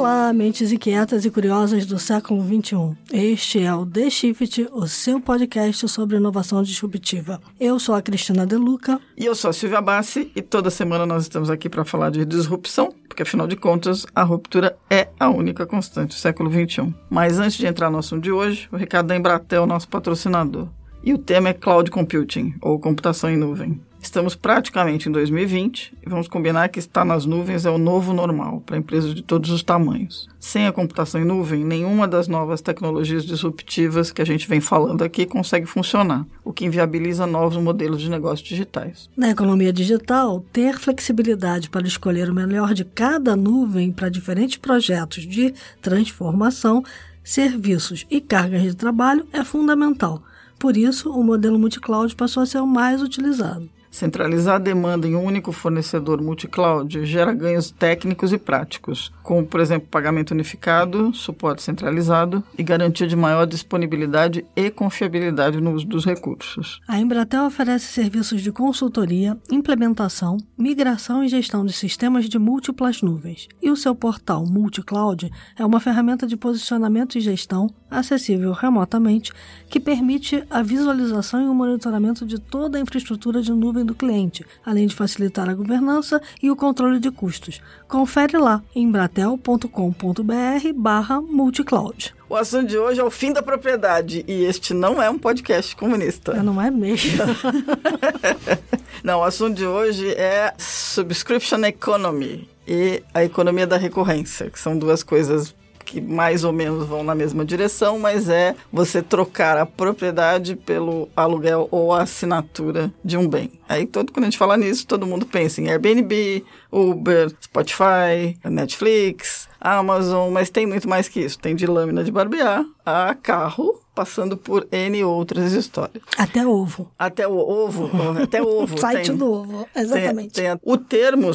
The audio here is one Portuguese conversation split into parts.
Olá, mentes inquietas e curiosas do século XXI. Este é o The Shift, o seu podcast sobre inovação disruptiva. Eu sou a Cristina Deluca. E eu sou a Silvia Bassi, e toda semana nós estamos aqui para falar de disrupção, porque afinal de contas, a ruptura é a única constante do século XXI. Mas antes de entrar no assunto de hoje, o recado da Embratel, nosso patrocinador. E o tema é Cloud Computing, ou computação em nuvem. Estamos praticamente em 2020 e vamos combinar que estar nas nuvens é o novo normal para empresas de todos os tamanhos. Sem a computação em nuvem, nenhuma das novas tecnologias disruptivas que a gente vem falando aqui consegue funcionar, o que inviabiliza novos modelos de negócios digitais. Na economia digital, ter flexibilidade para escolher o melhor de cada nuvem para diferentes projetos de transformação, serviços e cargas de trabalho é fundamental. Por isso, o modelo multi-cloud passou a ser o mais utilizado. Centralizar a demanda em um único fornecedor multi-cloud gera ganhos técnicos e práticos, como, por exemplo, pagamento unificado, suporte centralizado e garantia de maior disponibilidade e confiabilidade no uso dos recursos. A Embratel oferece serviços de consultoria, implementação, migração e gestão de sistemas de múltiplas nuvens. E o seu portal multi-cloud é uma ferramenta de posicionamento e gestão acessível remotamente que permite a visualização e o monitoramento de toda a infraestrutura de nuvem do cliente, além de facilitar a governança e o controle de custos. Confere lá em embratel.com.br barra multicloud. O assunto de hoje é o fim da propriedade e este não é um podcast comunista. Não é mesmo. não, o assunto de hoje é subscription economy e a economia da recorrência, que são duas coisas que mais ou menos vão na mesma direção, mas é você trocar a propriedade pelo aluguel ou a assinatura de um bem. Aí todo quando a gente fala nisso, todo mundo pensa em Airbnb, Uber, Spotify, Netflix, Amazon, mas tem muito mais que isso. Tem de lâmina de barbear a carro, passando por N outras histórias. Até ovo. Até o ovo, até ovo. Site tem, do ovo, exatamente. Tem, tem o termo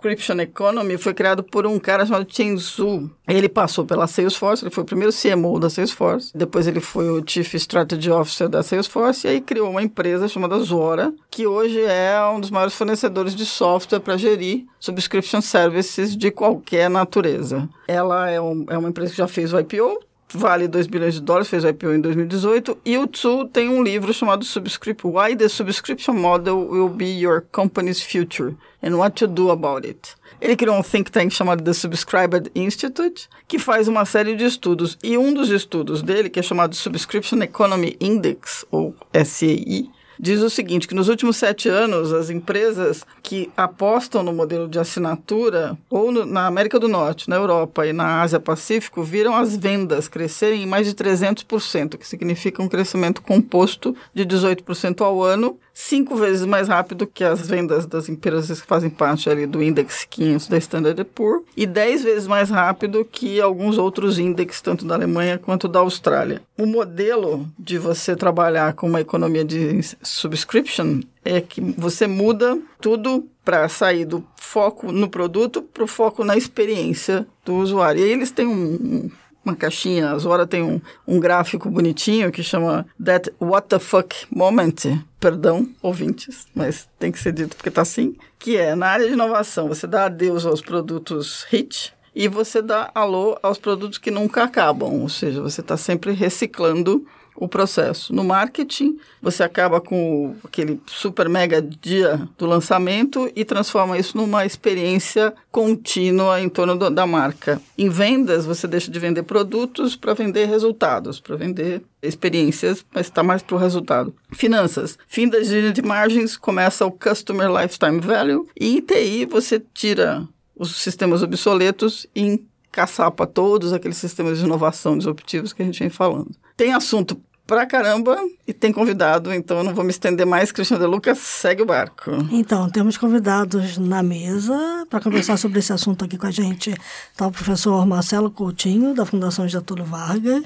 Subscription Economy foi criado por um cara chamado Chen Zhu. Ele passou pela Salesforce, ele foi o primeiro CMO da Salesforce, depois ele foi o Chief Strategy Officer da Salesforce e aí criou uma empresa chamada Zora, que hoje é um dos maiores fornecedores de software para gerir subscription services de qualquer natureza. Ela é, um, é uma empresa que já fez o IPO, vale 2 bilhões de dólares, fez o IPO em 2018, e o Tsu tem um livro chamado Subscript Why the Subscription Model Will Be Your Company's Future and What to Do About It. Ele criou um think tank chamado The Subscribed Institute, que faz uma série de estudos, e um dos estudos dele, que é chamado Subscription Economy Index, ou SEI, diz o seguinte, que nos últimos sete anos, as empresas que apostam no modelo de assinatura, ou no, na América do Norte, na Europa e na Ásia Pacífico, viram as vendas crescerem em mais de 300%, que significa um crescimento composto de 18% ao ano, cinco vezes mais rápido que as vendas das empresas que fazem parte ali do Index 500 da Standard Poor's e dez vezes mais rápido que alguns outros índices, tanto da Alemanha quanto da Austrália. O modelo de você trabalhar com uma economia de subscription é que você muda tudo para sair do foco no produto para o foco na experiência do usuário. E aí eles têm um, uma caixinha, a Zora tem um, um gráfico bonitinho que chama That What the Fuck Moment. Perdão, ouvintes, mas tem que ser dito porque tá assim. Que é, na área de inovação, você dá adeus aos produtos hit, e você dá alô aos produtos que nunca acabam, ou seja, você está sempre reciclando o processo. No marketing, você acaba com aquele super mega dia do lançamento e transforma isso numa experiência contínua em torno do, da marca. Em vendas, você deixa de vender produtos para vender resultados, para vender experiências, mas está mais para o resultado. Finanças. Fim da gira de margens, começa o Customer Lifetime Value. E TI, você tira os sistemas obsoletos e encaçapa todos aqueles sistemas de inovação disruptivos que a gente vem falando. Tem assunto pra caramba e tem convidado, então eu não vou me estender mais. Cristiano de Lucas, segue o barco. Então, temos convidados na mesa para conversar sobre esse assunto aqui com a gente. Está o professor Marcelo Coutinho, da Fundação Getúlio Vargas,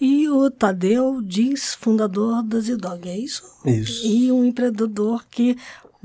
e o Tadeu Diz, fundador da Zidog, é isso? Isso. E um empreendedor que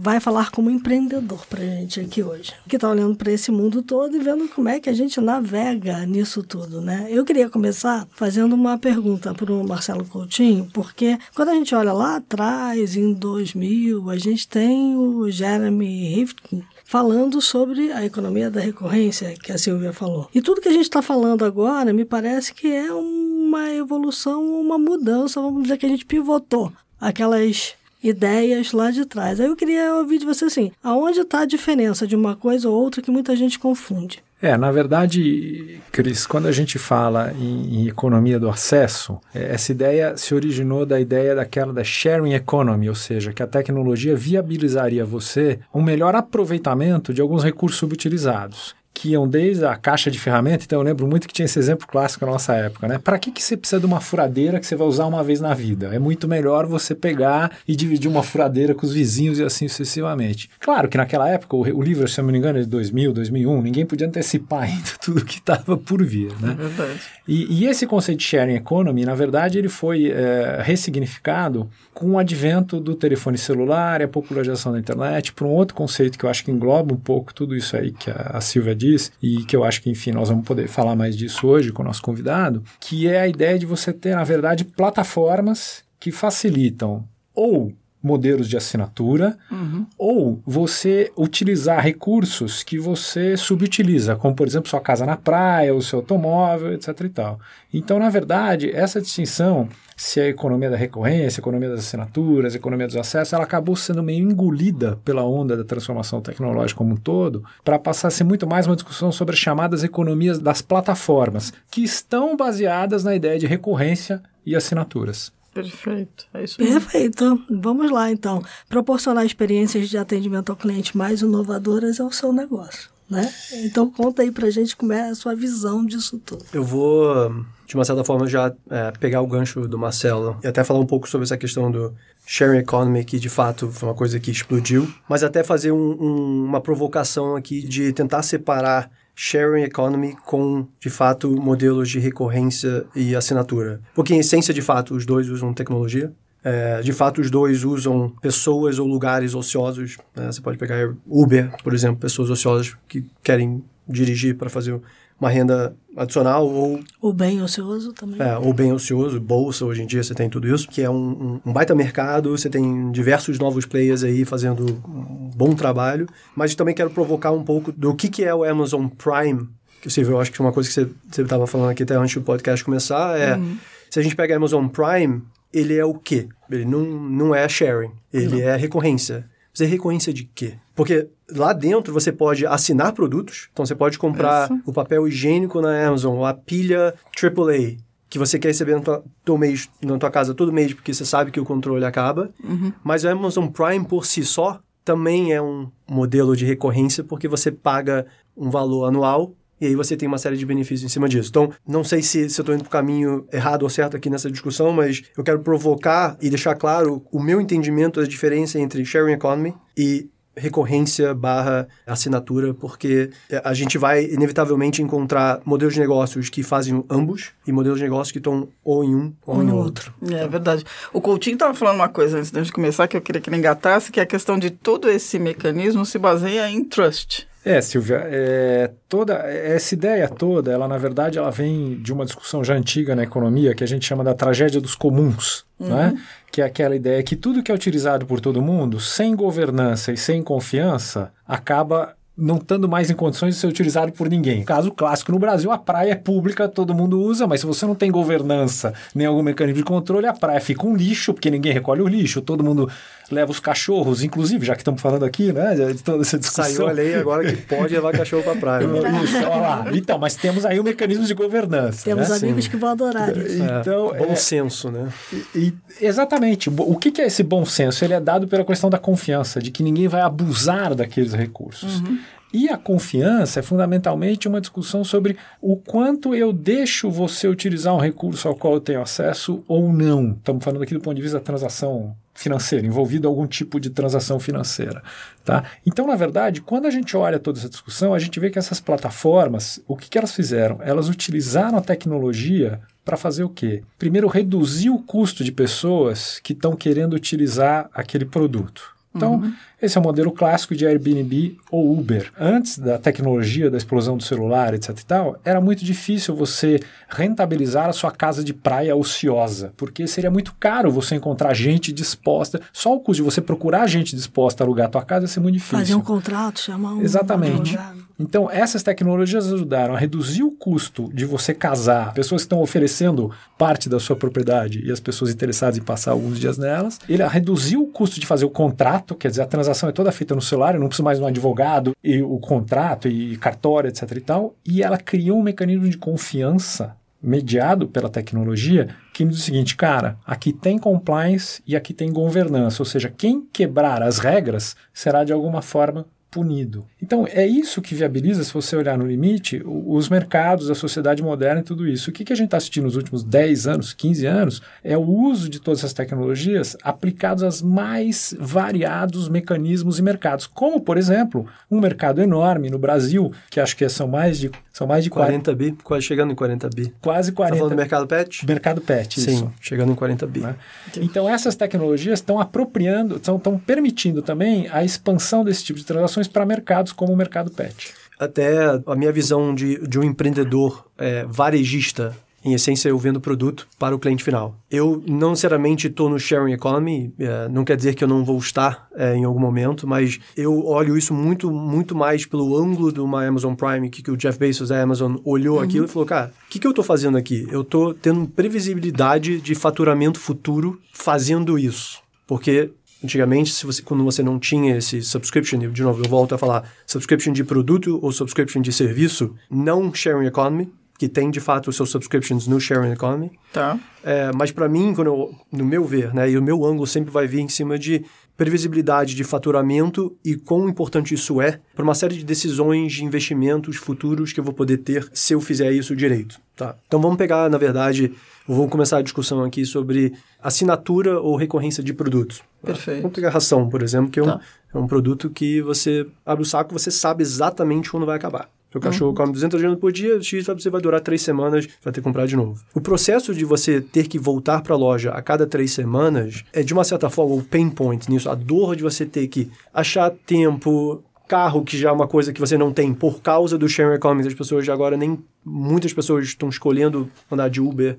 vai falar como empreendedor para a gente aqui hoje, que está olhando para esse mundo todo e vendo como é que a gente navega nisso tudo, né? Eu queria começar fazendo uma pergunta para o Marcelo Coutinho, porque quando a gente olha lá atrás, em 2000, a gente tem o Jeremy Rifkin, falando sobre a economia da recorrência, que a Silvia falou. E tudo que a gente está falando agora me parece que é uma evolução, uma mudança, vamos dizer que a gente pivotou aquelas ideias lá de trás. Aí eu queria ouvir de você assim, aonde está a diferença de uma coisa ou outra que muita gente confunde? É, na verdade, Cris, quando a gente fala em, em economia do acesso, é, essa ideia se originou da ideia daquela da sharing economy, ou seja, que a tecnologia viabilizaria você um melhor aproveitamento de alguns recursos subutilizados que iam desde a caixa de ferramenta, então eu lembro muito que tinha esse exemplo clássico na nossa época, né? Para que, que você precisa de uma furadeira que você vai usar uma vez na vida? É muito melhor você pegar e dividir uma furadeira com os vizinhos e assim sucessivamente. Claro que naquela época, o, o livro, se eu não me engano, é de 2000, 2001, ninguém podia antecipar ainda tudo que estava por vir, né? É verdade. E, e, esse conceito de sharing economy, na verdade, ele foi é, ressignificado com o advento do telefone celular e a popularização da internet por um outro conceito que eu acho que engloba um pouco tudo isso aí que a, a Silvia disse, diz, e que eu acho que, enfim, nós vamos poder falar mais disso hoje com o nosso convidado, que é a ideia de você ter, na verdade, plataformas que facilitam ou modelos de assinatura, uhum. ou você utilizar recursos que você subutiliza, como por exemplo sua casa na praia, o seu automóvel, etc. e tal. Então, na verdade, essa distinção, se é a economia da recorrência, economia das assinaturas, economia dos acessos, ela acabou sendo meio engolida pela onda da transformação tecnológica como um todo, para passar a ser muito mais uma discussão sobre as chamadas economias das plataformas, que estão baseadas na ideia de recorrência e assinaturas. Perfeito, é isso mesmo. Perfeito. Vamos lá, então. Proporcionar experiências de atendimento ao cliente mais inovadoras é o seu negócio, né? Então conta aí pra gente como é a sua visão disso tudo. Eu vou, de uma certa forma, já é, pegar o gancho do Marcelo e até falar um pouco sobre essa questão do sharing economy, que de fato foi uma coisa que explodiu, mas até fazer um, um, uma provocação aqui de tentar separar sharing economy com, de fato, modelos de recorrência e assinatura. Porque, em essência, de fato, os dois usam tecnologia. É, de fato, os dois usam pessoas ou lugares ociosos. Né? Você pode pegar Uber, por exemplo, pessoas ociosas que querem dirigir para fazer uma renda adicional ou... O bem ocioso também. É, ou bem ocioso, bolsa, hoje em dia você tem tudo isso, que é um, um, baita mercado, você tem diversos novos players aí fazendo um bom trabalho, mas também quero provocar um pouco do que, que é o Amazon Prime, que você eu acho que uma coisa que você estava falando aqui até antes do podcast começar é, uhum. se a gente pega Amazon Prime, ele é o quê? Ele não, não é sharing, ele não. é recorrência. Você recorrência de quê? Porque lá dentro você pode assinar produtos. Então você pode comprar o papel higiênico na Amazon, ou a pilha AAA, que você quer receber no tua, mês, na tua casa todo mês, porque você sabe que o controle acaba. Uhum. Mas o Amazon Prime por si só também é um modelo de recorrência, porque você paga um valor anual e aí você tem uma série de benefícios em cima disso. Então, não sei se, se eu estou indo para o caminho errado ou certo aqui nessa discussão, mas eu quero provocar e deixar claro o meu entendimento da diferença entre sharing economy e recorrência barra assinatura, porque a gente vai inevitavelmente encontrar modelos de negócios que fazem ambos e modelos de negócios que estão ou em um ou, ou em outro. outro. É verdade. O Coutinho estava falando uma coisa antes de começar que eu queria que ele engatasse, que é a questão de todo esse mecanismo se baseia em trust. É, Silvia, é, toda essa ideia toda, ela na verdade ela vem de uma discussão já antiga na economia que a gente chama da tragédia dos comuns, uhum. né? que é aquela ideia que tudo que é utilizado por todo mundo, sem governança e sem confiança, acaba não estando mais em condições de ser utilizado por ninguém. Caso clássico no Brasil, a praia é pública, todo mundo usa, mas se você não tem governança nem algum mecanismo de controle, a praia fica um lixo, porque ninguém recolhe o lixo, todo mundo leva os cachorros, inclusive, já que estamos falando aqui, né, de toda essa discussão. Saiu a lei agora que pode levar cachorro para a praia. Isso, olha lá. Então, mas temos aí o um mecanismo de governança. Temos né? amigos Sim. que vão adorar isso. Então, é, bom é, senso, né? E, e, exatamente. O que, que é esse bom senso? Ele é dado pela questão da confiança, de que ninguém vai abusar daqueles recursos. Uhum. E a confiança é fundamentalmente uma discussão sobre o quanto eu deixo você utilizar um recurso ao qual eu tenho acesso ou não. Estamos falando aqui do ponto de vista da transação financeira, envolvido algum tipo de transação financeira. Tá? Então, na verdade, quando a gente olha toda essa discussão, a gente vê que essas plataformas, o que, que elas fizeram? Elas utilizaram a tecnologia para fazer o quê? Primeiro, reduzir o custo de pessoas que estão querendo utilizar aquele produto. Então, Uhum. esse é o modelo clássico de Airbnb ou Uber. Antes da tecnologia, da explosão do celular, etc e tal, era muito difícil você rentabilizar a sua casa de praia ociosa, porque seria muito caro você encontrar gente disposta. Só o custo de você procurar gente disposta a alugar a tua casa ia ser muito difícil. Fazer um contrato, chamar um Exatamente. advogado. Então, essas tecnologias ajudaram a reduzir o custo de você casar, pessoas que estão oferecendo parte da sua propriedade e as pessoas interessadas em passar alguns dias nelas. Ele reduziu o custo de fazer o contrato, quer dizer, a transação é toda feita no celular, eu não preciso mais de um advogado e o contrato e cartório, etc e tal. E ela criou um mecanismo de confiança mediado pela tecnologia que diz o seguinte, cara, aqui tem compliance e aqui tem governança, ou seja, quem quebrar as regras será de alguma forma punido. Então, é isso que viabiliza, se você olhar no limite, os mercados, a sociedade moderna e tudo isso. O que, que a gente está assistindo nos últimos 10 anos, 15 anos, é o uso de todas essas tecnologias aplicados aos mais variados mecanismos e mercados. Como, por exemplo, um mercado enorme no Brasil, que acho que são mais de, são mais de 40, 40 bi, quase chegando em 40 bi. quase Tá 40. falando do mercado pet? mercado pet, Sim, isso. chegando em 40 bi. Né? Então, essas tecnologias estão apropriando, estão permitindo também a expansão desse tipo de transações para mercados como o mercado pet. Até a minha visão de, de um empreendedor é, varejista, em essência, eu vendo produto para o cliente final. Eu não necessariamente estou no sharing economy, é, não quer dizer que eu não vou estar é, em algum momento, mas eu olho isso muito, muito mais pelo ângulo de uma Amazon Prime, que, que o Jeff Bezos da Amazon olhou aquilo e falou, cara, o que, que eu estou fazendo aqui? Eu estou tendo previsibilidade de faturamento futuro fazendo isso. Porque Antigamente, se você, quando você não tinha esse subscription, de novo, eu volto a falar, subscription de produto ou subscription de serviço, não sharing economy, que tem de fato os seus subscriptions no sharing economy. Tá. É, mas para mim, quando eu, no meu ver, né, e o meu ângulo sempre vai vir em cima de previsibilidade de faturamento e quão importante isso é para uma série de decisões de investimentos futuros que eu vou poder ter se eu fizer isso direito. Tá? Então vamos pegar, na verdade, vamos começar a discussão aqui sobre assinatura ou recorrência de produtos. Perfeito. Vamos pegar ração, por exemplo, que é um, Tá. é um produto que você abre o saco você sabe exatamente quando vai acabar. Seu cachorro come 200 gramas por dia, X você vai durar três semanas, vai ter que comprar de novo. O processo de você ter que voltar para a loja a cada três semanas é, de uma certa forma, o pain point nisso, a dor de você ter que achar tempo, carro, que já é uma coisa que você não tem por causa do sharing economy. As pessoas já agora nem... Muitas pessoas estão escolhendo andar de Uber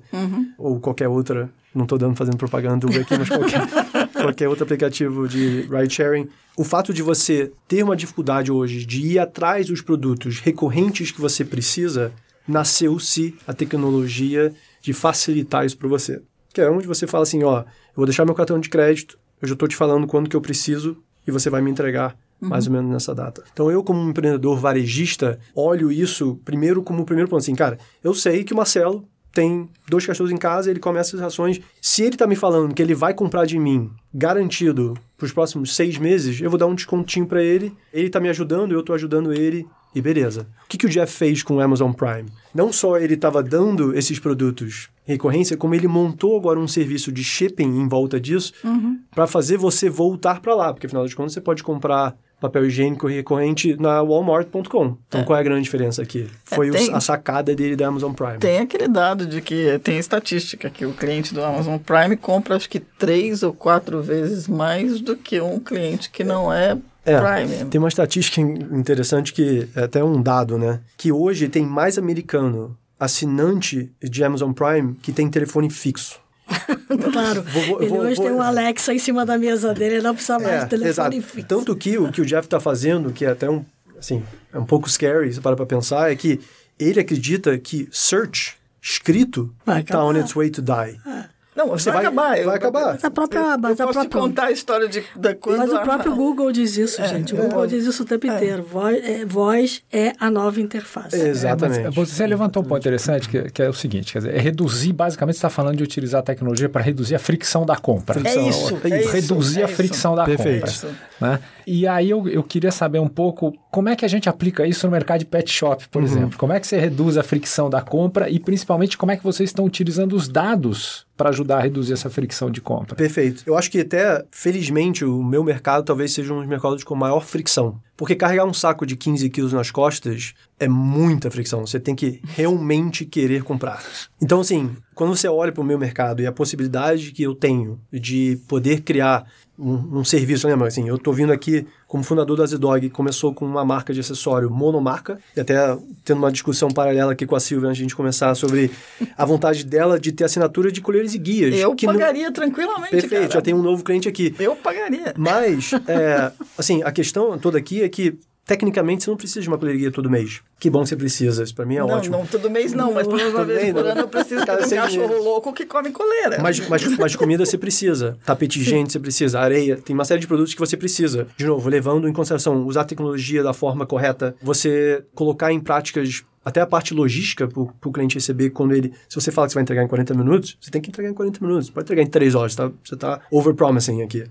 ou qualquer outra... Não estou dando fazendo propaganda do Uber aqui, mas qualquer, qualquer outro aplicativo de ride sharing. O fato de você ter uma dificuldade hoje de ir atrás dos produtos recorrentes que você precisa, nasceu-se a tecnologia de facilitar isso para você. Que é onde você fala assim, ó, eu vou deixar meu cartão de crédito, eu já estou te falando quando que eu preciso e você vai me entregar mais ou menos nessa data. Então eu como um empreendedor varejista, olho isso primeiro como o primeiro ponto assim, cara, eu sei que o Marcelo tem dois cachorros em casa, ele come essas rações. Se ele tá me falando que ele vai comprar de mim, garantido, pros próximos seis meses, eu vou dar um descontinho para ele. Ele tá me ajudando, eu tô ajudando ele. E beleza. O que, que o Jeff fez com o Amazon Prime? Não só ele estava dando esses produtos em recorrência, como ele montou agora um serviço de shipping em volta disso para fazer você voltar para lá. Porque afinal de contas você pode comprar papel higiênico recorrente na walmart.com. Então qual é a grande diferença aqui? Foi o- tem- a sacada dele da Amazon Prime. Tem aquele dado de que tem estatística que o cliente do Amazon Prime compra acho que três ou quatro vezes mais do que um cliente que não é, É, Prime. Tem uma estatística in- interessante que é até um dado, né? Que hoje tem mais americano assinante de Amazon Prime que tem telefone fixo. Claro. Vou- ele vou- hoje vou- tem um Alexa em cima da mesa dele, ele não precisa mais de telefone exato. fixo. Tanto que o que o Jeff está fazendo, que é até um, assim, é um pouco scary, se para pra pensar, é que ele acredita que search escrito está on its way to die. Não, Você vai, vai- acabar. vai eu, acabar. Mas a própria, Eu, mas eu posso te própria contar a história de da quando Mas o próprio Google diz isso, gente. O Google diz isso o tempo inteiro. Voz é, voz é a nova interface. Exatamente. É, mas você levantou um ponto interessante que, que é o seguinte, quer dizer, é reduzir, basicamente você está falando de utilizar a tecnologia para reduzir a fricção da compra. É isso, É é reduzir é a isso. fricção da Perfeito. compra. Né? E aí eu, eu queria saber um pouco como é que a gente aplica isso no mercado de pet shop, por exemplo. Como é que você reduz a fricção da compra e principalmente como é que vocês estão utilizando os dados para ajudar a reduzir essa fricção de compra. Perfeito. Eu acho que até, felizmente, o meu mercado talvez seja um dos mercados com maior fricção. Porque carregar um saco de 15 quilos nas costas é muita fricção. Você tem que realmente querer comprar. Então, assim, quando você olha para o meu mercado e a possibilidade que eu tenho de poder criar um, um serviço, lembra? Assim, eu tô vindo aqui como fundador da Zedog, começou com uma marca de acessório monomarca, e até tendo uma discussão paralela aqui com a Silvia antes de a gente começar sobre a vontade dela de ter assinatura de colheres e guias. Eu que pagaria não... tranquilamente, Perfeito, cara. já tem um novo cliente aqui. Eu pagaria. Mas, é, assim, a questão toda aqui é que tecnicamente você não precisa de uma colheria todo mês. Que bom que você precisa, isso pra mim é não, ótimo. Não, todo mês não, mas pelo menos uma vez por ano eu preciso Cada ter um cachorro meses. louco que come coleira. Mas, mas, mas comida você precisa. Tapete higiênico você precisa. Areia. Tem uma série de produtos que você precisa. De novo, levando em consideração usar a tecnologia da forma correta, você colocar em práticas até a parte logística para o cliente receber quando ele. Se você fala que você vai entregar em 40 minutos, você tem que entregar em 40 minutos. Pode entregar em 3 horas, tá? Você está over-promising aqui.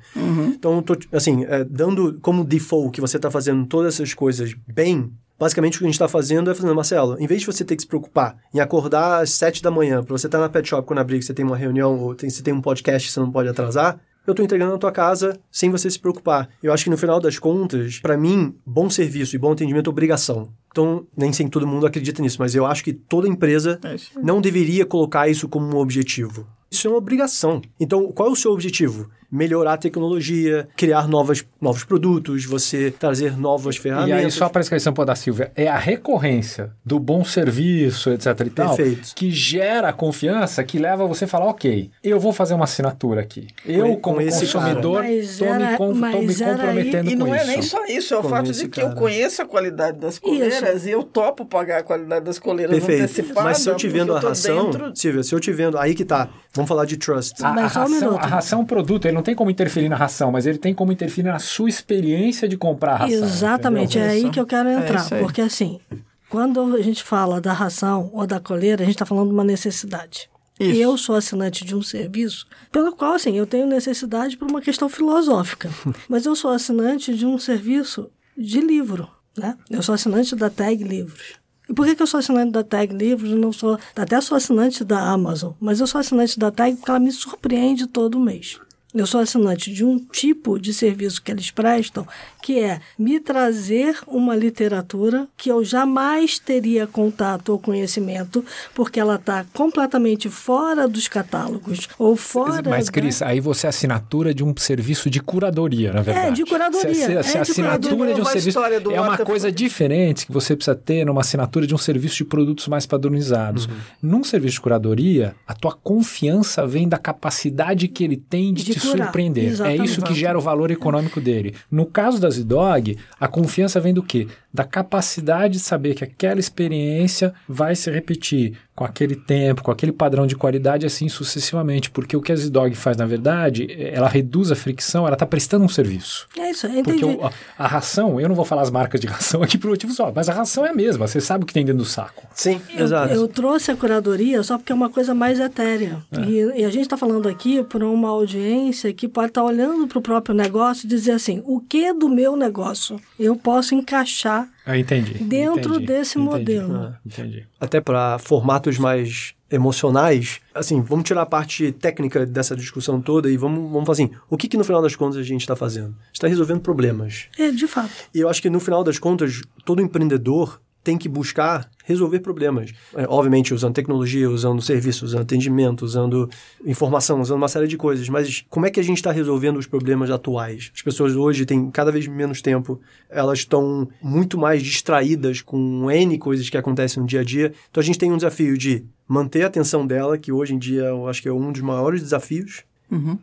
Então, tô, assim, é, dando como default que você está fazendo todas essas coisas bem. Basicamente, o que a gente está fazendo é fazendo, Marcelo, em vez de você ter que se preocupar em acordar às 7 da manhã, para você estar na pet shop quando abrir, que você tem uma reunião ou tem, você tem um podcast que você não pode atrasar, eu estou entregando na tua casa sem você se preocupar. Eu acho que no final das contas, para mim, bom serviço e bom atendimento é obrigação. Então, nem sempre todo mundo acredita nisso, mas eu acho que toda empresa É não deveria colocar isso como um objetivo. Isso é uma obrigação. Então, qual é o seu objetivo? Melhorar a tecnologia, criar novas, novos produtos, você trazer novas E ferramentas. aí, só para esclarecer um pouco da Silvia, é a recorrência do bom serviço, etc e tal, Perfeito. que gera a confiança que leva você a falar, ok, eu vou fazer uma assinatura aqui. Eu, Com- como com esse consumidor, estou me, com, me comprometendo E com não é isso. nem só isso, é o Com fato de que cara. eu conheço a qualidade das coleiras e eu topo pagar a qualidade das coleiras Perfeito. antecipada. Mas se eu te vendo a ração, dentro- Silvia, se eu te vendo, aí que tá. Vamos falar de trust. A, a Mas só um ração, minuto. a ração é um produto, ele não tem como interferir na ração, mas ele tem como interferir na sua experiência de comprar a ração. Exatamente, entendeu? é aí Isso. que eu quero entrar. isso aí. porque assim, quando a gente fala da ração ou da coleira, a gente está falando de uma necessidade. Isso. E eu sou assinante de um serviço pelo qual, assim, eu tenho necessidade por uma questão filosófica. Mas eu sou assinante de um serviço de livro, né? Eu sou assinante da Tag Livros. E por que, que eu sou assinante da Tag Livros? Eu não sou, até sou assinante da Amazon, mas eu sou assinante da Tag porque ela me surpreende todo mês. Eu sou assinante de um tipo de serviço que eles prestam, que é me trazer uma literatura que eu jamais teria contato ou conhecimento, porque ela está completamente fora dos catálogos ou fora. Mas, da- Cris, aí você é assinatura de um serviço de curadoria, na verdade. de curadoria, Se, se, é de assinatura curadoria. de um A serviço é uma coisa diferente que você precisa ter numa assinatura de um serviço de produtos mais padronizados. Uhum. Num serviço de curadoria, a tua confiança vem da capacidade que ele tem de, De te surpreender. É exatamente. isso que gera o valor econômico dele. No caso da Zidog, a confiança vem do quê? Da capacidade de saber que aquela experiência vai se repetir com aquele tempo, com aquele padrão de qualidade, assim sucessivamente. Porque o que a Zidog faz, na verdade, ela reduz a fricção, ela está prestando um serviço. É isso, eu Porque entendi. o- a, a ração, eu não vou falar as marcas de ração aqui por motivo só, mas a ração é a mesma, você sabe o que tem dentro do saco. Sim, Eu, exato. eu trouxe a curadoria só porque é uma coisa mais etérea. É. E, e a gente está falando aqui por uma audiência que pode estar olhando para o próprio negócio e dizer assim: o que do meu negócio eu posso encaixar Ah, entendi. Dentro entendi, desse entendi. modelo. Ah, entendi. até para formatos mais emocionais, assim, vamos tirar a parte técnica dessa discussão toda e vamos, vamos fazer assim, o que que no final das contas a gente está fazendo? está resolvendo problemas. É, de fato. E eu acho que no final das contas, todo empreendedor tem que buscar resolver problemas. É, obviamente, usando tecnologia, usando serviço, usando atendimento, usando informação, usando uma série de coisas. Mas como é que a gente está resolvendo os problemas atuais? As pessoas hoje têm cada vez menos tempo, elas estão muito mais distraídas com N coisas que acontecem no dia a dia. Então a gente tem um desafio de manter a atenção dela, que hoje em dia eu acho que é um dos maiores desafios.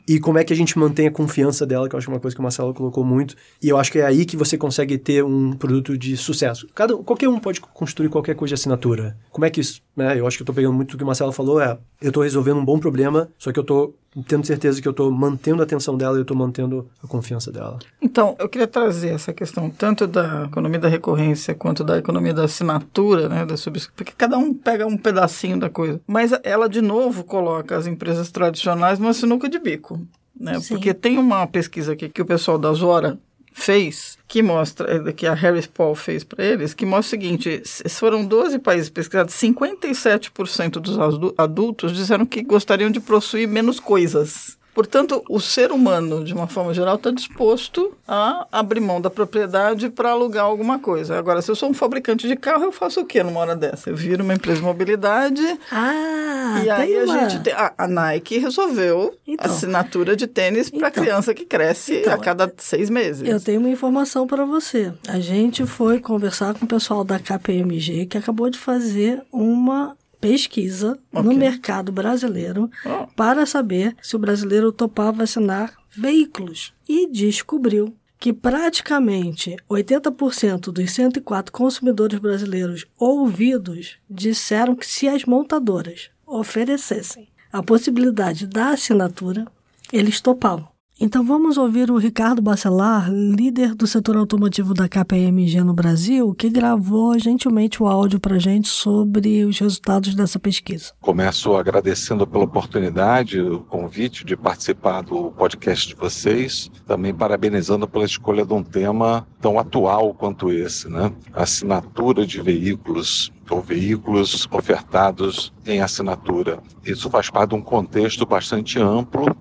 E como é que a gente mantém a confiança dela, que eu acho que é uma coisa que o Marcelo colocou muito. E eu acho que é aí que você consegue ter um produto de sucesso. Cada, qualquer um pode construir qualquer coisa de assinatura. Como é que isso, né? Eu acho que eu tô pegando muito do que o Marcelo falou, é, eu tô resolvendo um bom problema, só que eu tô tendo certeza que eu tô mantendo a atenção dela e eu tô mantendo a confiança dela. Então, eu queria trazer essa questão tanto da economia da recorrência quanto da economia da assinatura, né, da subs... porque cada um pega um pedacinho da coisa. Mas ela, de novo, coloca as empresas tradicionais numa sinuca de bico. Né? Porque tem uma pesquisa aqui que o pessoal da Zora fez, que mostra, que a Harris Paul fez para eles, que mostra o seguinte, se foram 12 países pesquisados, 57% dos adu- adultos disseram que gostariam de possuir menos coisas. Portanto, o ser humano, de uma forma geral, está disposto a abrir mão da propriedade para alugar alguma coisa. Agora, se eu sou um fabricante de carro, eu faço o quê numa hora dessa? Eu viro uma empresa de mobilidade, Ah, Ah, e aí tem a uma- gente tem, a, a Nike resolveu Então. assinatura de tênis para Então. criança que cresce Então, a cada seis meses. Eu tenho uma informação para você. A gente foi conversar com o pessoal da KPMG que acabou de fazer uma pesquisa no Ok. mercado brasileiro Oh. para saber se o brasileiro topava vacinar veículos e descobriu que praticamente 80% dos 104 consumidores brasileiros ouvidos disseram que se as montadoras oferecessem a possibilidade da assinatura, eles topavam. Então vamos ouvir o Ricardo Bacelar, líder do setor automotivo da KPMG no Brasil, que gravou gentilmente o áudio para gente sobre os resultados dessa pesquisa. Começo agradecendo pela oportunidade, o convite de participar do podcast de vocês, também parabenizando pela escolha de um tema tão atual quanto esse, né? Assinatura de veículos ou veículos ofertados em assinatura. Isso faz parte de um contexto bastante amplo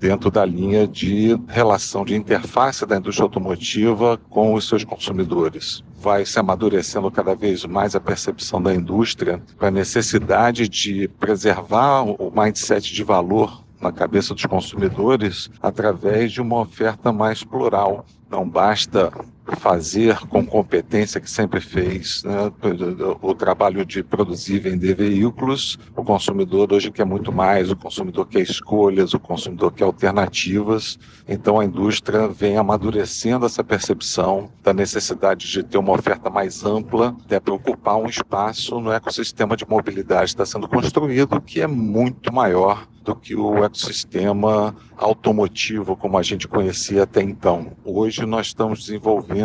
dentro da linha de relação de interface da indústria automotiva com os seus consumidores. Vai se amadurecendo cada vez mais a percepção da indústria para a necessidade de preservar o mindset de valor na cabeça dos consumidores através de uma oferta mais plural. Não basta fazer com competência que sempre fez né? o trabalho de produzir e vender veículos. O consumidor hoje quer muito mais, o consumidor quer escolhas, o consumidor quer alternativas. Então a indústria vem amadurecendo essa percepção da necessidade de ter uma oferta mais ampla, até para ocupar um espaço no ecossistema de mobilidade que está sendo construído, que é muito maior do que o ecossistema automotivo como a gente conhecia até então. Hoje nós estamos desenvolvendo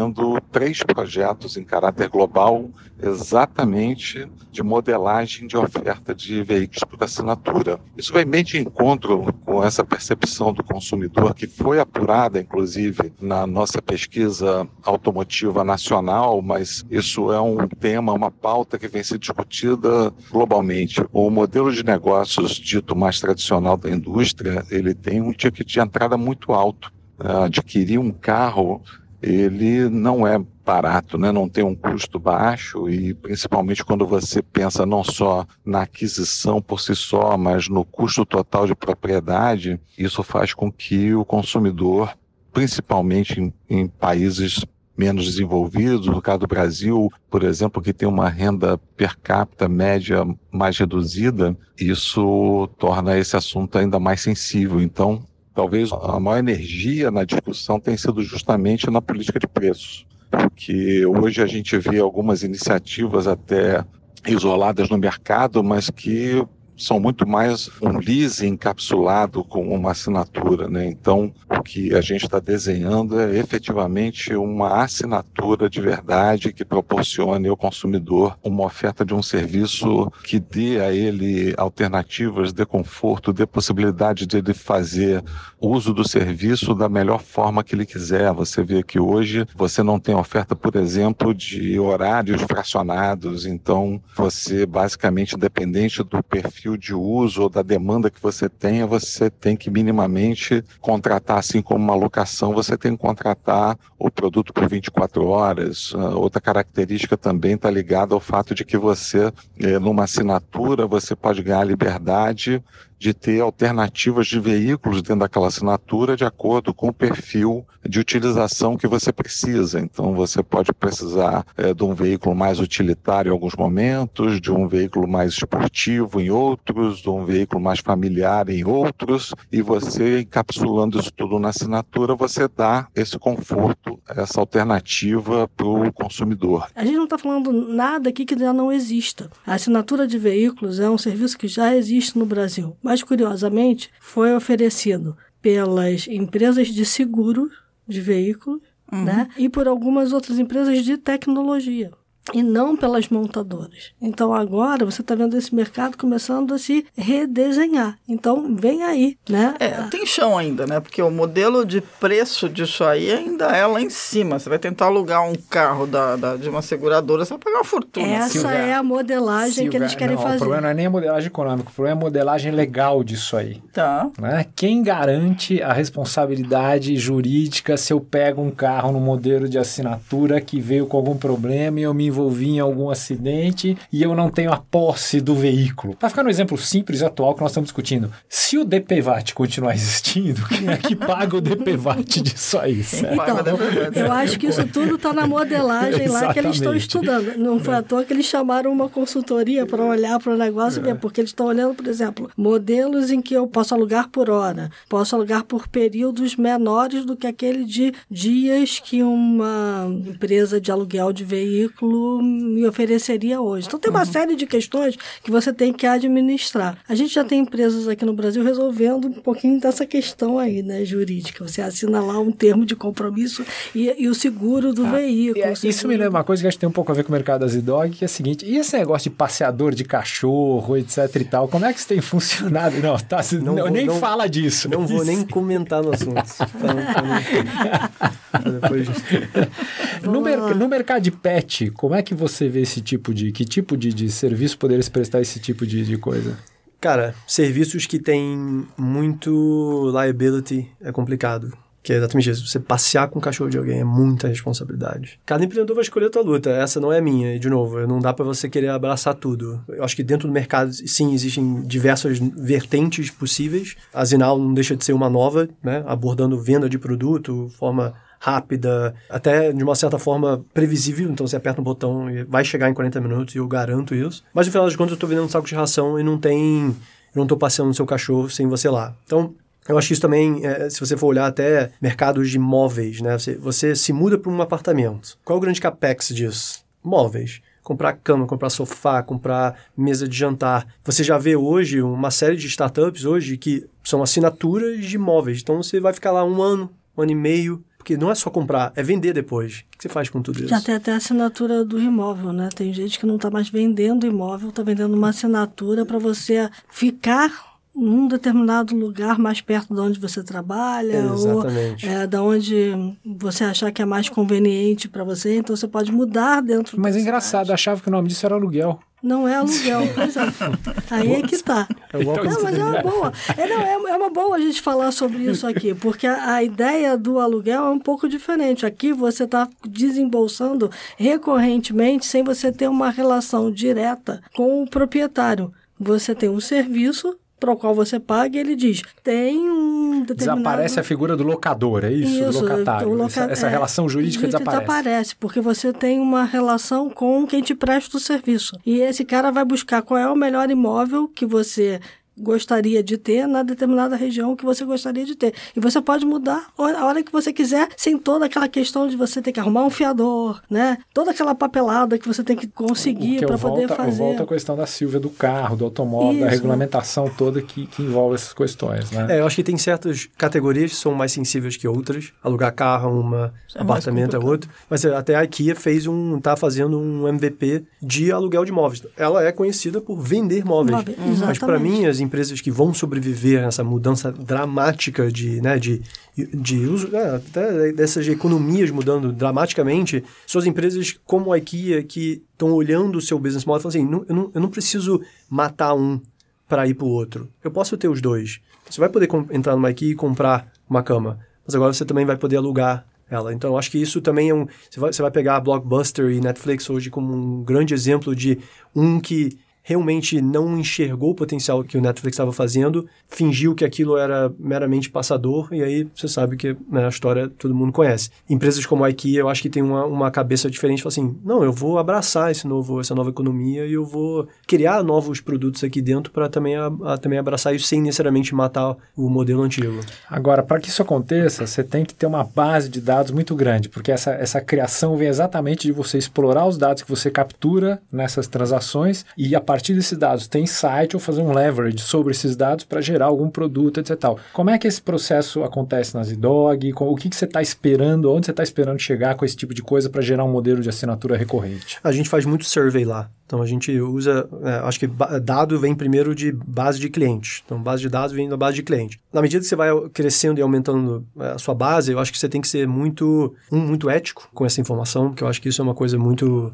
três projetos em caráter global, exatamente de modelagem de oferta de veículos por assinatura. Isso vai bem de encontro com essa percepção do consumidor que foi apurada, inclusive, na nossa pesquisa automotiva nacional, mas isso é um tema, uma pauta que vem sendo discutida globalmente. O modelo de negócios dito mais tradicional da indústria, ele tem um ticket de entrada muito alto. Adquirir um carro, ele não é barato, né? não tem um custo baixo e principalmente quando você pensa não só na aquisição por si só, mas no custo total de propriedade, isso faz com que o consumidor, principalmente em, em países menos desenvolvidos, no caso do Brasil, por exemplo, que tem uma renda per capita média mais reduzida, isso torna esse assunto ainda mais sensível. Então, talvez a maior energia na discussão tenha sido justamente na política de preços, porque hoje a gente vê algumas iniciativas até isoladas no mercado, mas que são muito mais um lease encapsulado com uma assinatura, né? Então, o que a gente está desenhando é efetivamente uma assinatura de verdade que proporcione ao consumidor uma oferta de um serviço que dê a ele alternativas, dê conforto, dê possibilidade de ele fazer uso do serviço da melhor forma que ele quiser. Você vê que hoje você não tem oferta, por exemplo, de horários fracionados, então você basicamente dependente do perfil de uso ou da demanda que você tenha, você tem que minimamente contratar, assim como uma locação, você tem que contratar o produto por 24 horas. Uh, outra característica também está ligada ao fato de que você, eh, numa assinatura, você pode ganhar liberdade de ter alternativas de veículos dentro daquela assinatura de acordo com o perfil de utilização que você precisa. Então, você pode precisar é, de um veículo mais utilitário em alguns momentos, de um veículo mais esportivo em outros, de um veículo mais familiar em outros, e você encapsulando isso tudo na assinatura, você dá esse conforto, essa alternativa para o consumidor. A gente não está falando nada aqui que já não exista. A assinatura de veículos é um serviço que já existe no Brasil, mas curiosamente foi oferecido pelas empresas de seguro de veículos uhum. né? e por algumas outras empresas de tecnologia e não pelas montadoras. Então agora você está vendo esse mercado começando a se redesenhar. Então vem aí, né? É, tem chão ainda, né? Porque o modelo de preço disso aí ainda é lá em cima. Você vai tentar alugar um carro da, da de uma seguradora, você vai pagar uma fortuna. Essa Silvia, é a modelagem Silvia, que eles querem não, fazer. O problema não é nem a modelagem econômica, o problema é a modelagem legal disso aí. Tá. Né? Quem garante a responsabilidade jurídica se eu pego um carro no modelo de assinatura que veio com algum problema e eu me envolvi em algum acidente e eu não tenho a posse do veículo. Para ficar no exemplo simples e atual que nós estamos discutindo, se o DPVAT continuar existindo, quem é que paga o DPVAT disso aí? Certo? Então, eu acho que isso tudo está na modelagem lá que eles estão estudando. Não foi à toa que eles chamaram uma consultoria para olhar para o negócio, é. porque eles estão olhando, por exemplo, modelos em que eu posso alugar por hora, posso alugar por períodos menores do que aquele de dias que uma empresa de aluguel de veículo me ofereceria hoje. Então tem uma uhum. série de questões que você tem que administrar. A gente já tem empresas aqui no Brasil resolvendo um pouquinho dessa questão aí, né, jurídica. Você assina lá um termo de compromisso e, e o seguro do ah, veículo. É, seguro... Isso me lembra uma coisa que acho que tem um pouco a ver com o mercado das dog, que é o seguinte, e esse negócio de passeador de cachorro, etc e tal, como é que isso tem funcionado? Não, tá, não, não vou, nem não, fala disso. Não vou nem comentar no assunto. No, mer no mercado de pet, como é que você vê esse tipo de... Que tipo de, de serviço poderia se prestar esse tipo de, de coisa? Cara, serviços que tem muito liability é complicado. Que é exatamente isso. Você passear com o cachorro de alguém é muita responsabilidade. Cada empreendedor vai escolher a tua luta. Essa não é minha. E, de novo, não dá para você querer abraçar tudo. Eu acho que dentro do mercado, sim, existem diversas vertentes possíveis. A Zinal não deixa de ser uma nova, né? Abordando venda de produto, forma rápida, até de uma certa forma previsível. Então você aperta um botão e vai chegar em 40 minutos, e eu garanto isso. Mas no final das contas eu tô vendendo um saco de ração e não tem. Eu não tô passeando no seu cachorro sem você lá. Então, eu acho que isso também, é, se você for olhar até mercados de móveis, né? Você, você se muda para um apartamento. Qual é o grande capex disso? Móveis comprar cama, comprar sofá, comprar mesa de jantar. Você já vê hoje uma série de startups hoje que são assinaturas de móveis. Então você vai ficar lá um ano, um ano e meio, porque não é só comprar, é vender depois. O que você faz com tudo isso? Já tem até a assinatura do imóvel, né? Tem gente que não está mais vendendo imóvel, está vendendo uma assinatura para você ficar num determinado lugar mais perto de onde você trabalha Exatamente. ou é, da onde você achar que é mais conveniente para você, então você pode mudar dentro. Mas é engraçado, achava que o nome disso era aluguel. Não é aluguel, pois é. Aí é que tá. Então, não, mas é uma boa. É, não, é, é uma boa a gente falar sobre isso aqui, porque a, a ideia do aluguel é um pouco diferente. Aqui você está desembolsando recorrentemente sem você ter uma relação direta com o proprietário. Você tem um serviço para o qual você paga, e ele diz: tem um determinado. Desaparece a figura do locador, é isso? isso do locatário. Loca... Essa, essa é, relação jurídica desaparece. Desaparece, porque você tem uma relação com quem te presta o serviço. E esse cara vai buscar qual é o melhor imóvel que você gostaria de ter na determinada região que você gostaria de ter. E você pode mudar a hora que você quiser, sem toda aquela questão de você ter que arrumar um fiador, né? Toda aquela papelada que você tem que conseguir para poder fazer. Eu volto à questão da Silvia do carro, do automóvel, Isso. da regulamentação toda que, que envolve essas questões, né? É, eu acho que tem certas categorias que são mais sensíveis que outras. Alugar carro é uma, é apartamento é outro. Mas até a IKEA fez um, tá fazendo um MVP de aluguel de móveis. Ela é conhecida por vender móveis. Móvel, Mas para mim, as empresas que vão sobreviver nessa mudança dramática de, né, de, de uso, né, até dessas economias mudando dramaticamente, são as empresas como a IKEA que estão olhando o seu business model e falam assim, não, eu, não, eu não preciso matar um para ir para o outro. Eu posso ter os dois. Você vai poder entrar numa IKEA e comprar uma cama, mas agora você também vai poder alugar ela. Então, acho que isso também é um... Você vai, você vai pegar a Blockbuster e Netflix hoje como um grande exemplo de um que realmente não enxergou o potencial que o Netflix estava fazendo, fingiu que aquilo era meramente passador, e aí você sabe que né, a história todo mundo conhece. Empresas como a IKEA, eu acho que tem uma, uma cabeça diferente, assim, não, eu vou abraçar esse novo, essa nova economia e eu vou criar novos produtos aqui dentro para também, a, também abraçar isso sem necessariamente matar o modelo antigo. Agora, para que isso aconteça, você tem que ter uma base de dados muito grande, porque essa, essa criação vem exatamente de você explorar os dados que você captura nessas transações e a partir desses dados ter insight ou fazer um leverage sobre esses dados para gerar algum produto, etc. Tal. Como é que esse processo acontece na Zidog? O que, que você está esperando? Onde você está esperando chegar com esse tipo de coisa para gerar um modelo de assinatura recorrente? A gente faz muito survey lá. Então a gente usa, é, acho que dado vem primeiro de base de clientes. Então base de dados vem da base de cliente. Na medida que você vai crescendo e aumentando é, a sua base, eu acho que você tem que ser muito, um, muito ético com essa informação, porque eu acho que isso é uma coisa muito,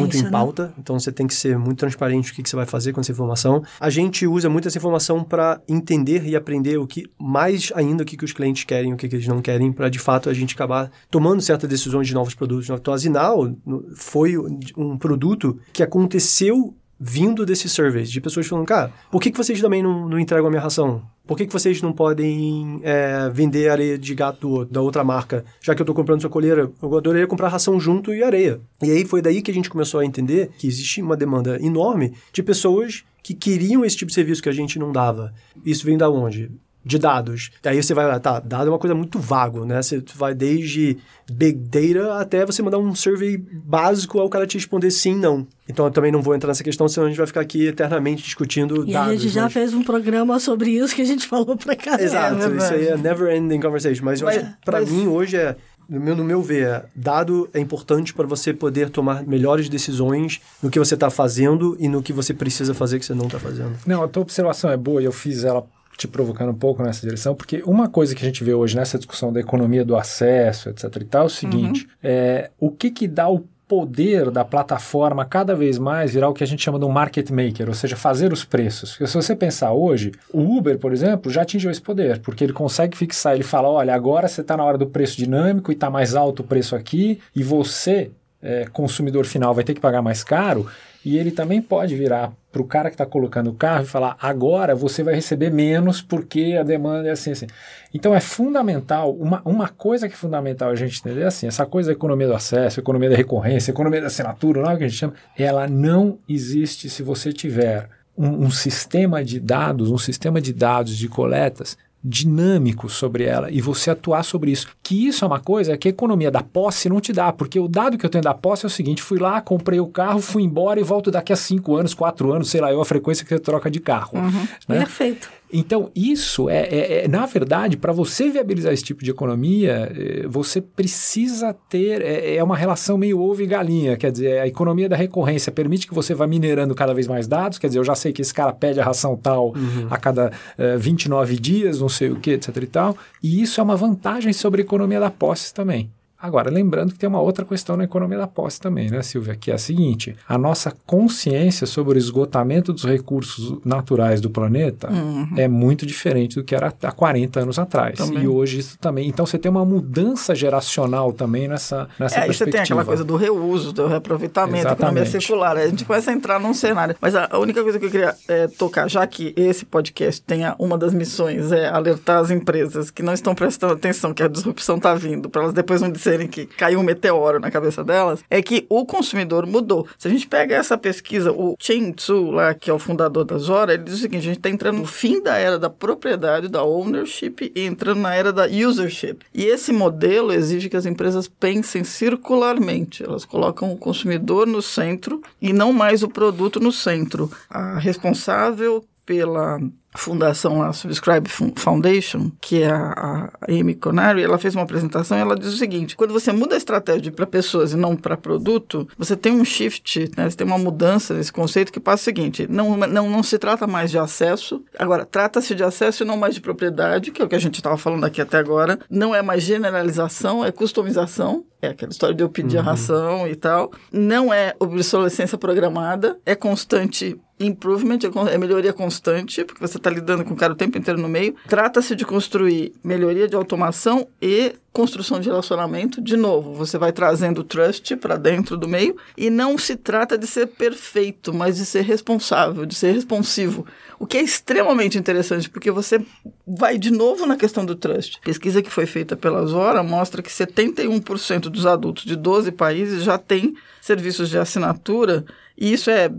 muito em né? pauta. Né? Então você tem que ser muito transparente o que, que você vai fazer com essa informação. A gente usa muito essa informação para entender e aprender o que mais ainda o que, que os clientes querem, o que, que eles não querem, para de fato a gente acabar tomando certas decisões de novos produtos. Então a Zinal foi um produto que aconteceu vindo desses surveys, de pessoas falando, cara, por que, que vocês também não, não entregam a minha ração? Por que, que vocês não podem é, vender areia de gato da outra marca? Já que eu estou comprando sua colheira, eu adoraria comprar ração junto e areia. E aí foi daí que a gente começou a entender que existe uma demanda enorme de pessoas que queriam esse tipo de serviço que a gente não dava. Isso vem da onde? De dados. Aí você vai, tá, dado é uma coisa muito vago, né? Você vai desde big data até você mandar um survey básico ao cara te responder sim, não. Então eu também não vou entrar nessa questão, senão a gente vai ficar aqui eternamente discutindo e dados. E a gente já mas... fez um programa sobre isso que a gente falou pra cá. Exato, é isso aí é never ending conversation. Mas, mas eu acho que pra mas... mim hoje é no meu, no meu ver, dado é importante para você poder tomar melhores decisões no que você está fazendo e no que você precisa fazer que você não está fazendo. Não, a tua observação é boa e eu fiz ela te provocando um pouco nessa direção, porque uma coisa que a gente vê hoje nessa discussão da economia do acesso, etc e tal, é o seguinte, uhum. é, o que que dá o poder da plataforma cada vez mais virar o que a gente chama de um market maker, ou seja, fazer os preços. Porque se você pensar hoje, o Uber, por exemplo, já atingiu esse poder, porque ele consegue fixar, ele fala, olha, agora você está na hora do preço dinâmico e está mais alto o preço aqui, e você, é, consumidor final, vai ter que pagar mais caro, e ele também pode virar para o cara que está colocando o carro e falar: agora você vai receber menos porque a demanda é assim, assim. Então é fundamental, uma, uma coisa que é fundamental a gente entender é assim: essa coisa da economia do acesso, economia da recorrência, economia da assinatura, não é o que a gente chama, ela não existe se você tiver um, um sistema de dados, um sistema de dados de coletas dinâmico sobre ela e você atuar sobre isso. Que isso é uma coisa que a economia da posse não te dá, porque o dado que eu tenho da posse é o seguinte: fui lá, comprei o carro, fui embora e volto daqui a cinco anos, quatro anos, sei lá, eu a frequência que você troca de carro. Uhum. Né? Perfeito. Então, isso é, é, é na verdade, para você viabilizar esse tipo de economia, é, você precisa ter, é, é, uma relação meio ovo e galinha, quer dizer, a economia da recorrência permite que você vá minerando cada vez mais dados, quer dizer, eu já sei que esse cara pede a ração tal uhum. a cada é, 29 dias, não sei o que, etc e tal, e isso é uma vantagem sobre a economia da posse também. Agora, lembrando que tem uma outra questão na economia da posse também, né, Silvia? Que é a seguinte: a nossa consciência sobre o esgotamento dos recursos naturais do planeta uhum. é muito diferente do que era há 40 anos atrás. Também. E hoje isso também. Então você tem uma mudança geracional também nessa, nessa é, perspectiva. você tem aquela coisa do reuso, do reaproveitamento, Exatamente. economia circular. A gente começa a entrar num cenário. Mas a única coisa que eu queria é, tocar, já que esse podcast tem uma das missões é alertar as empresas que não estão prestando atenção que a disrupção está vindo, para elas depois não dizer que caiu um meteoro na cabeça delas, é que o consumidor mudou. Se a gente pega essa pesquisa, o Chen Tzu, lá, que é o fundador da Zora, ele diz o seguinte: a gente está entrando no fim da era da propriedade, da ownership, e entrando na era da usership. E esse modelo exige que as empresas pensem circularmente. Elas colocam o consumidor no centro e não mais o produto no centro. A responsável pela fundação lá, Subscribe Foundation, que é a, a Amy Connery, ela fez uma apresentação e ela diz o seguinte, quando você muda a estratégia para pessoas e não para produto, você tem um shift, né, você tem uma mudança nesse conceito que passa o seguinte, não, não, não se trata mais de acesso, agora, trata-se de acesso e não mais de propriedade, que é o que a gente estava falando aqui até agora, não é mais generalização, é customização, é aquela história de eu pedir uhum. a ração e tal, não é obsolescência programada, é constante improvement, é, é melhoria constante, porque você está lidando com o cara o tempo inteiro no meio. Trata-se de construir melhoria de automação e construção de relacionamento. De novo, você vai trazendo trust para dentro do meio e não se trata de ser perfeito, mas de ser responsável, de ser responsivo. O que é extremamente interessante, porque você vai de novo na questão do trust. Pesquisa que foi feita pela Zora mostra que 71% dos adultos de 12 países já têm serviços de assinatura e isso é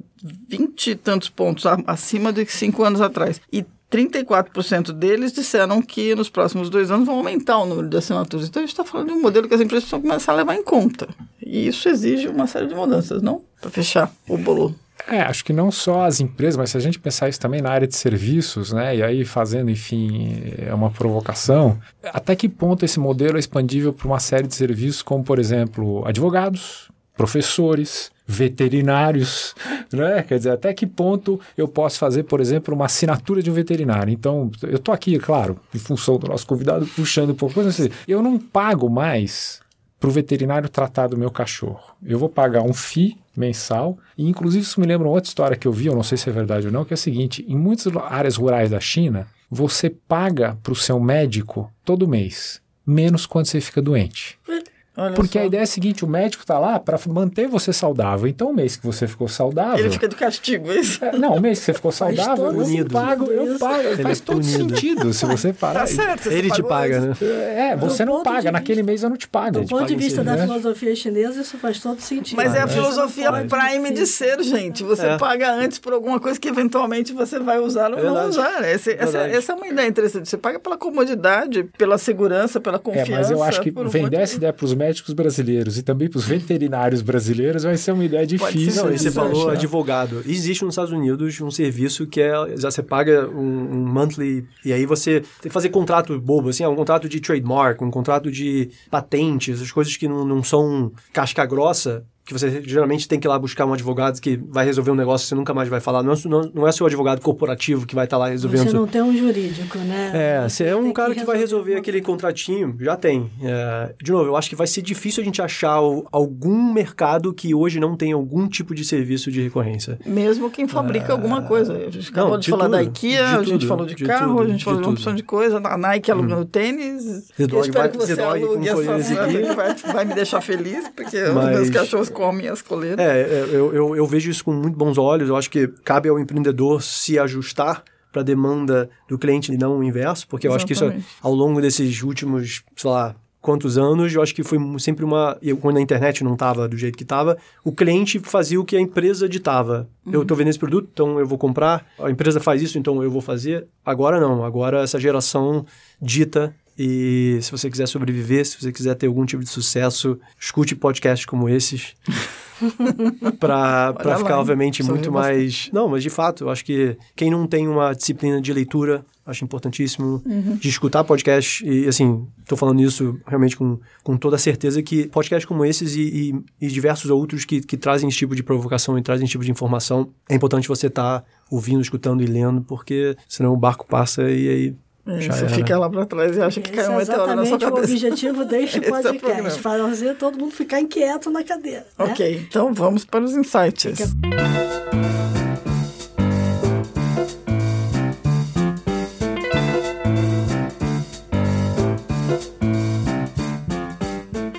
20 e tantos pontos acima de cinco anos atrás. E 34% deles disseram que nos próximos dois anos vão aumentar o número de assinaturas. Então a gente está falando de um modelo que as empresas precisam começar a levar em conta. E isso exige uma série de mudanças, não? Para fechar o bolo. É, acho que não só as empresas, mas se a gente pensar isso também na área de serviços, né? E aí fazendo, enfim, é uma provocação. Até que ponto esse modelo é expandível para uma série de serviços, como, por exemplo, advogados, professores, veterinários, né? Quer dizer, até que ponto eu posso fazer, por exemplo, uma assinatura de um veterinário? Então, eu estou aqui, claro, em função do nosso convidado, puxando um pouco, assim, eu não pago mais para o veterinário tratar do meu cachorro. Eu vou pagar um FII mensal. E, inclusive, isso me lembra uma outra história que eu vi, eu não sei se é verdade ou não, que é o seguinte: em muitas áreas rurais da China, você paga para o seu médico todo mês, menos quando você fica doente. Olha Porque só. a ideia é a seguinte: o médico está lá para manter você saudável. Então, o mês que você ficou saudável. Ele fica de castigo, é isso? É, não, o mês que você ficou saudável, eu unido. pago, eu pago. Ele faz é todo punido. sentido se você parar. Tá certo, ele te paga, né? É, você não paga. Naquele mês eu não te pago. Do ponto de vista da filosofia chinesa, isso faz todo sentido. Mas é a filosofia prime de ser, gente. Você é. paga antes por alguma coisa que eventualmente você vai usar ou não usar. Esse, essa, essa, é uma ideia interessante. Você paga pela comodidade, pela segurança, pela confiança. É, mas eu acho que vender essa ideia para os médicos brasileiros brasileiros e também para os veterinários brasileiros vai ser uma ideia difícil. Não, você falou advogado. Existe nos Estados Unidos um serviço que é já você paga um, um, monthly e aí você tem que fazer contrato bobo, assim, um contrato de trademark, um contrato de patentes, as coisas que não, não são casca grossa que você geralmente tem que ir lá buscar um advogado que vai resolver um negócio que você nunca mais vai falar. Não, não, não é seu advogado corporativo que vai estar tá lá resolvendo. Você não tem um jurídico, né? É, você é um cara que, que vai resolver aquele contratinho. Já tem. É, de novo, eu acho que vai ser difícil a gente achar algum mercado que hoje não tem algum tipo de serviço de recorrência. Mesmo quem fabrica é... alguma coisa. A gente acabou não, de, de, falar tudo, da IKEA, a gente falou de, de carro, tudo, a gente falou de uma opção de coisa. A Nike alugando hum. tênis. eu espero que você alugue essa vai, vai me deixar feliz, porque Mas... meus cachorros comem as coleiras. É, é, eu, eu, eu vejo isso com muito bons olhos. Eu acho que cabe ao empreendedor se ajustar para a demanda do cliente e não o inverso, porque eu Exatamente. acho que isso, ao longo desses últimos, sei lá, quantos anos, eu acho que foi sempre uma. Eu, quando a internet não estava do jeito que estava, o cliente fazia o que a empresa ditava. Uhum. Eu estou vendendo esse produto, então eu vou comprar. A empresa faz isso, então eu vou fazer. Agora não. Agora essa geração dita e se você quiser sobreviver, se você quiser ter algum tipo de sucesso, escute podcasts como esses. para ficar, obviamente, muito mais. Não, mas de fato, eu acho que quem não tem uma disciplina de leitura, acho importantíssimo uhum. de escutar podcast. E, assim, estou falando isso realmente com, com toda a certeza que podcasts como esses e, e, e diversos outros que, que trazem esse tipo de provocação e trazem esse tipo de informação, é importante você estar tá ouvindo, escutando e lendo, porque senão o barco passa e aí é, você fica lá para trás e acha que caiu um meteoro na sua cabeça. o objetivo deste é podcast, é fazer todo mundo ficar inquieto na cadeira. Né? Ok, então vamos para os insights. Fica...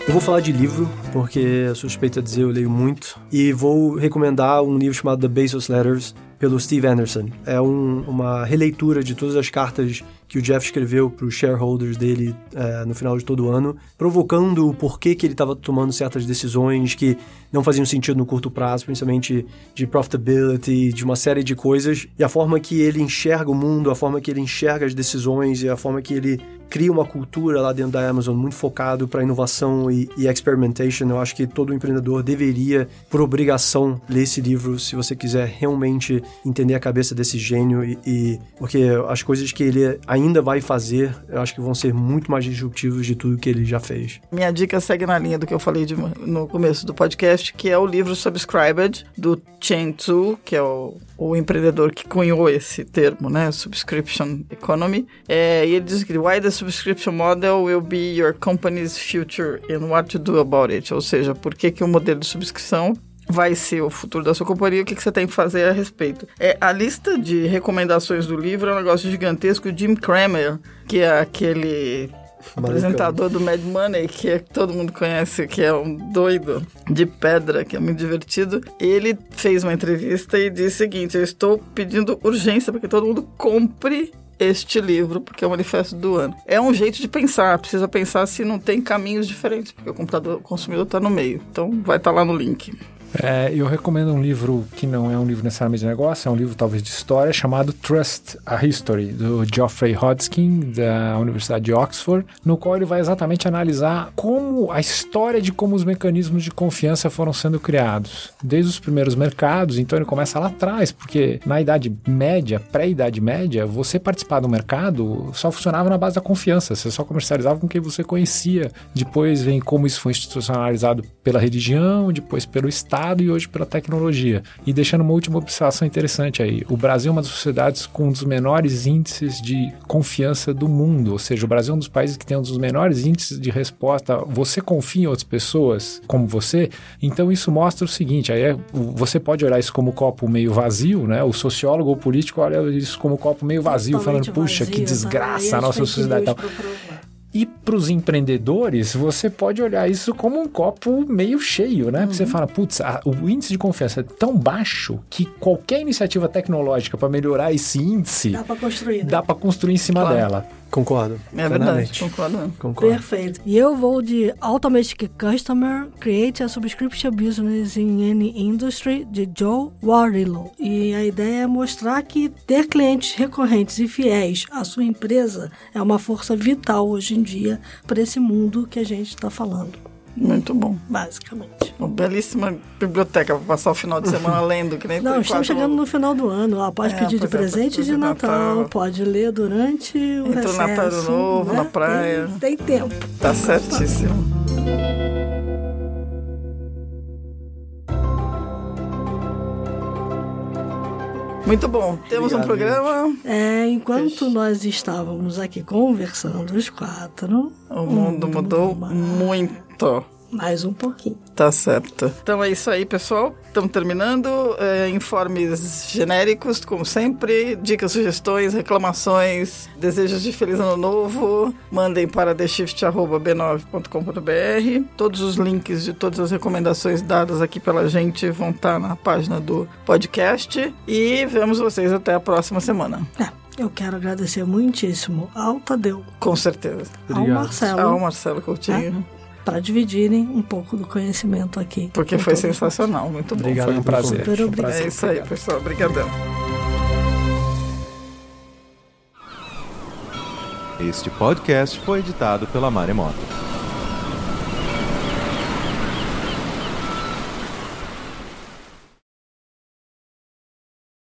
Eu vou falar de livro, porque suspeito a dizer eu leio muito. E vou recomendar um livro chamado The Bezos Letters, pelo Steve Anderson. É um, uma releitura de todas as cartas que o Jeff escreveu para os shareholders dele é, no final de todo ano, provocando o porquê que ele estava tomando certas decisões que não faziam sentido no curto prazo, principalmente de profitability, de uma série de coisas, e a forma que ele enxerga o mundo, a forma que ele enxerga as decisões e a forma que ele cria uma cultura lá dentro da Amazon muito focado para inovação e, e experimentation. Eu acho que todo empreendedor deveria, por obrigação, ler esse livro se você quiser realmente entender a cabeça desse gênio e, e porque as coisas que ele ainda vai fazer, eu acho que vão ser muito mais disruptivos de tudo que ele já fez. Minha dica segue na linha do que eu falei de, no começo do podcast, que é o livro Subscribed, do Chen Tzu, que é o, o empreendedor que cunhou esse termo, né? Subscription Economy. É, e ele diz que Why the subscription model will be your company's future and what to do about it. Ou seja, por que, que o modelo de subscrição vai ser o futuro da sua companhia, o que, que você tem que fazer a respeito. É, a lista de recomendações do livro é um negócio gigantesco. O Jim Cramer, que é aquele apresentador do Mad Money, que é, todo mundo conhece, que é um doido de pedra, que é muito divertido. Ele fez uma entrevista e disse o seguinte: Eu estou pedindo urgência para que todo mundo compre este livro, porque é o manifesto do ano. É um jeito de pensar, precisa pensar se não tem caminhos diferentes, porque o computador, o consumidor está no meio. Então vai estar tá lá no link. É, eu recomendo um livro que não é um livro necessariamente de negócio, é um livro talvez de história, chamado Trust a History, do Geoffrey Hodgkin, da Universidade de Oxford, no qual ele vai exatamente analisar como a história de como os mecanismos de confiança foram sendo criados. Desde os primeiros mercados, então ele começa lá atrás, porque na Idade Média, pré-Idade Média, você participar do mercado só funcionava na base da confiança, você só comercializava com quem você conhecia. Depois vem como isso foi institucionalizado pela religião, depois pelo Estado Estado e hoje pela tecnologia. E deixando uma última observação interessante aí. O Brasil é uma das sociedades com um dos menores índices de confiança do mundo. Ou seja, o Brasil é um dos países que tem um dos menores índices de resposta. Você confia em outras pessoas como você? Então isso mostra o seguinte: aí é, você pode olhar isso como copo meio vazio, né? O sociólogo ou político olha isso como copo meio vazio, Totalmente falando, puxa, vazio, que desgraça tá? a nossa sociedade e tal. E para os empreendedores, você pode olhar isso como um copo meio cheio, né? Porque você fala, putz, a- o índice de confiança é tão baixo que qualquer iniciativa tecnológica para melhorar esse índice Dá pra construir, né? dá para construir em cima Claro. dela. Concordo. É verdade, concordo. Concordo. Perfeito. E eu vou de Automatic Customer Create a Subscription Business in Any Industry, de Joe Warrillow. E a ideia é mostrar que ter clientes recorrentes e fiéis à sua empresa é uma força vital hoje em dia para esse mundo que a gente está falando, Muito bom. basicamente. Uma belíssima biblioteca para passar o final de semana lendo, que nem Não, tem estamos chegando no final do ano. Ó, pode É, pedir de é, presente de Natal, Natal. pode ler durante o Entra o recesso. Natal de novo, né? na praia. Tem, tem tempo. Tá certíssimo. Muito bom. Temos um Obrigado, programa. É, enquanto nós estávamos aqui conversando os quatro, O mundo mudou mais, muito. Mais um pouquinho. Tá certo. Então é isso aí, pessoal. Estamos terminando. É, informes genéricos, como sempre. Dicas, sugestões, reclamações, desejos de Feliz Ano Novo. Mandem para theshift.b9.com.br. Todos os links de todas as recomendações dadas aqui pela gente vão estar na página do podcast. E vemos vocês até a próxima semana. É, eu quero agradecer muitíssimo ao Tadeu, Com certeza. ao Obrigado. Marcelo, Ao Marcelo Coutinho. Para dividirem um pouco do conhecimento aqui. Porque foi sensacional. Muito bom. Obrigado, foi um prazer. Foi um Super prazer. É isso aí, pessoal. Obrigadão. Este podcast foi editado pela Maremoto.